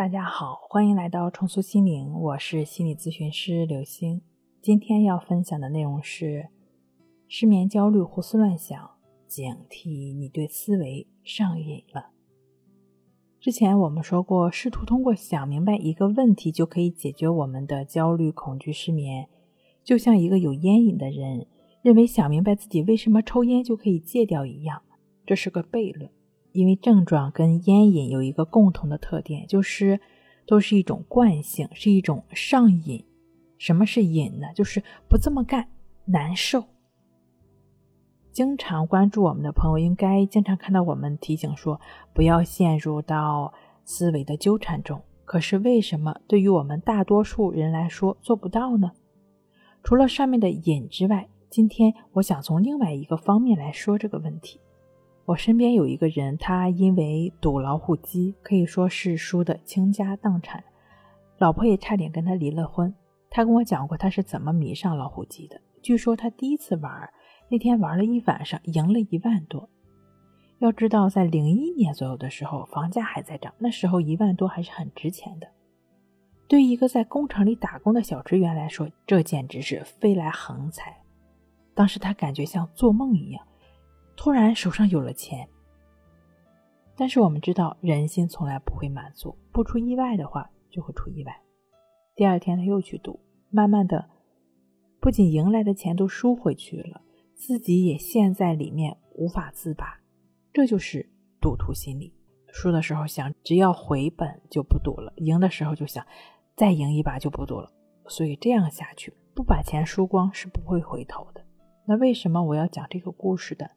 大家好，欢迎来到重塑心灵，我是心理咨询师刘星。今天要分享的内容是失眠、焦虑、胡思乱想，警惕你对思维上瘾了。之前我们说过，试图通过想明白一个问题就可以解决我们的焦虑、恐惧、失眠，就像一个有烟瘾的人认为想明白自己为什么抽烟就可以戒掉一样，这是个悖论。因为症状跟烟瘾有一个共同的特点，就是都是一种惯性，是一种上瘾。什么是瘾呢？就是不这么干难受。经常关注我们的朋友，应该经常看到我们提醒说，不要陷入到思维的纠缠中。可是为什么对于我们大多数人来说做不到呢？除了上面的瘾之外，今天我想从另外一个方面来说这个问题。我身边有一个人，他因为赌老虎机，可以说是输得倾家荡产，老婆也差点跟他离了婚。他跟我讲过他是怎么迷上老虎机的。据说他第一次玩，那天玩了一晚上，赢了一万多。要知道，在零一年左右的时候，房价还在涨，那时候一万多还是很值钱的。对于一个在工厂里打工的小职员来说，这简直是飞来横财。当时他感觉像做梦一样。突然手上有了钱，但是我们知道人心从来不会满足，不出意外的话就会出意外。第二天他又去赌，慢慢的，不仅赢来的钱都输回去了，自己也陷在里面无法自拔。这就是赌徒心理：输的时候想只要回本就不赌了，赢的时候就想再赢一把就不赌了。所以这样下去，不把钱输光是不会回头的。那为什么我要讲这个故事的？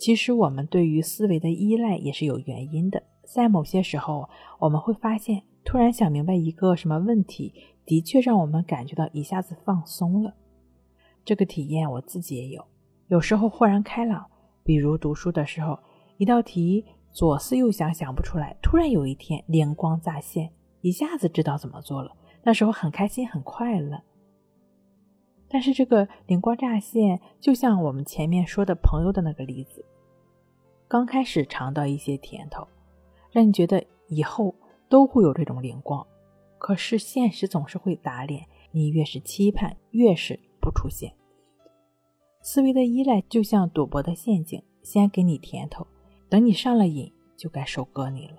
其实我们对于思维的依赖也是有原因的，在某些时候，我们会发现，突然想明白一个什么问题，的确让我们感觉到一下子放松了。这个体验我自己也有，有时候豁然开朗，比如读书的时候，一道题左思右想想不出来，突然有一天灵光乍现，一下子知道怎么做了，那时候很开心很快乐。但是这个灵光乍现，就像我们前面说的朋友的那个例子，刚开始尝到一些甜头，让你觉得以后都会有这种灵光。可是现实总是会打脸，你越是期盼，越是不出现。思维的依赖就像赌博的陷阱，先给你甜头，等你上了瘾，就该收割你了。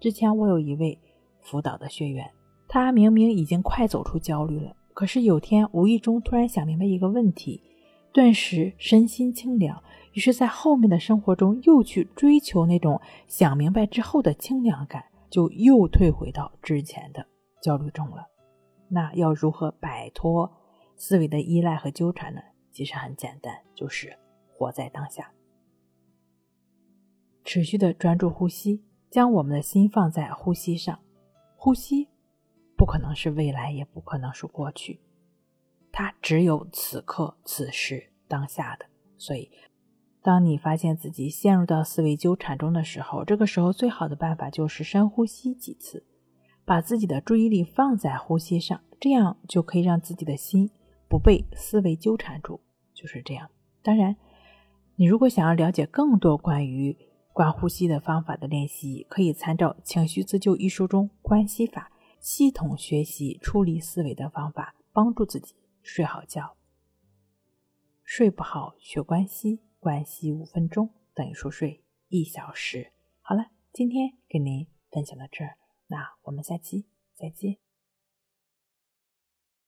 之前我有一位辅导的学员，他明明已经快走出焦虑了。可是有天无意中突然想明白一个问题，顿时身心清凉。于是，在后面的生活中又去追求那种想明白之后的清凉感，就又退回到之前的焦虑中了。那要如何摆脱思维的依赖和纠缠呢？其实很简单，就是活在当下，持续的专注呼吸，将我们的心放在呼吸上，呼吸。不可能是未来，也不可能是过去，它只有此刻、此时、当下的。所以，当你发现自己陷入到思维纠缠中的时候，这个时候最好的办法就是深呼吸几次，把自己的注意力放在呼吸上，这样就可以让自己的心不被思维纠缠住。就是这样。当然，你如果想要了解更多关于观呼吸的方法的练习，可以参照《情绪自救》一书中关系法。系统学习处理思维的方法，帮助自己睡好觉。睡不好学关系，关系五分钟等于说睡一小时。好了，今天给您分享到这儿，那我们下期再见。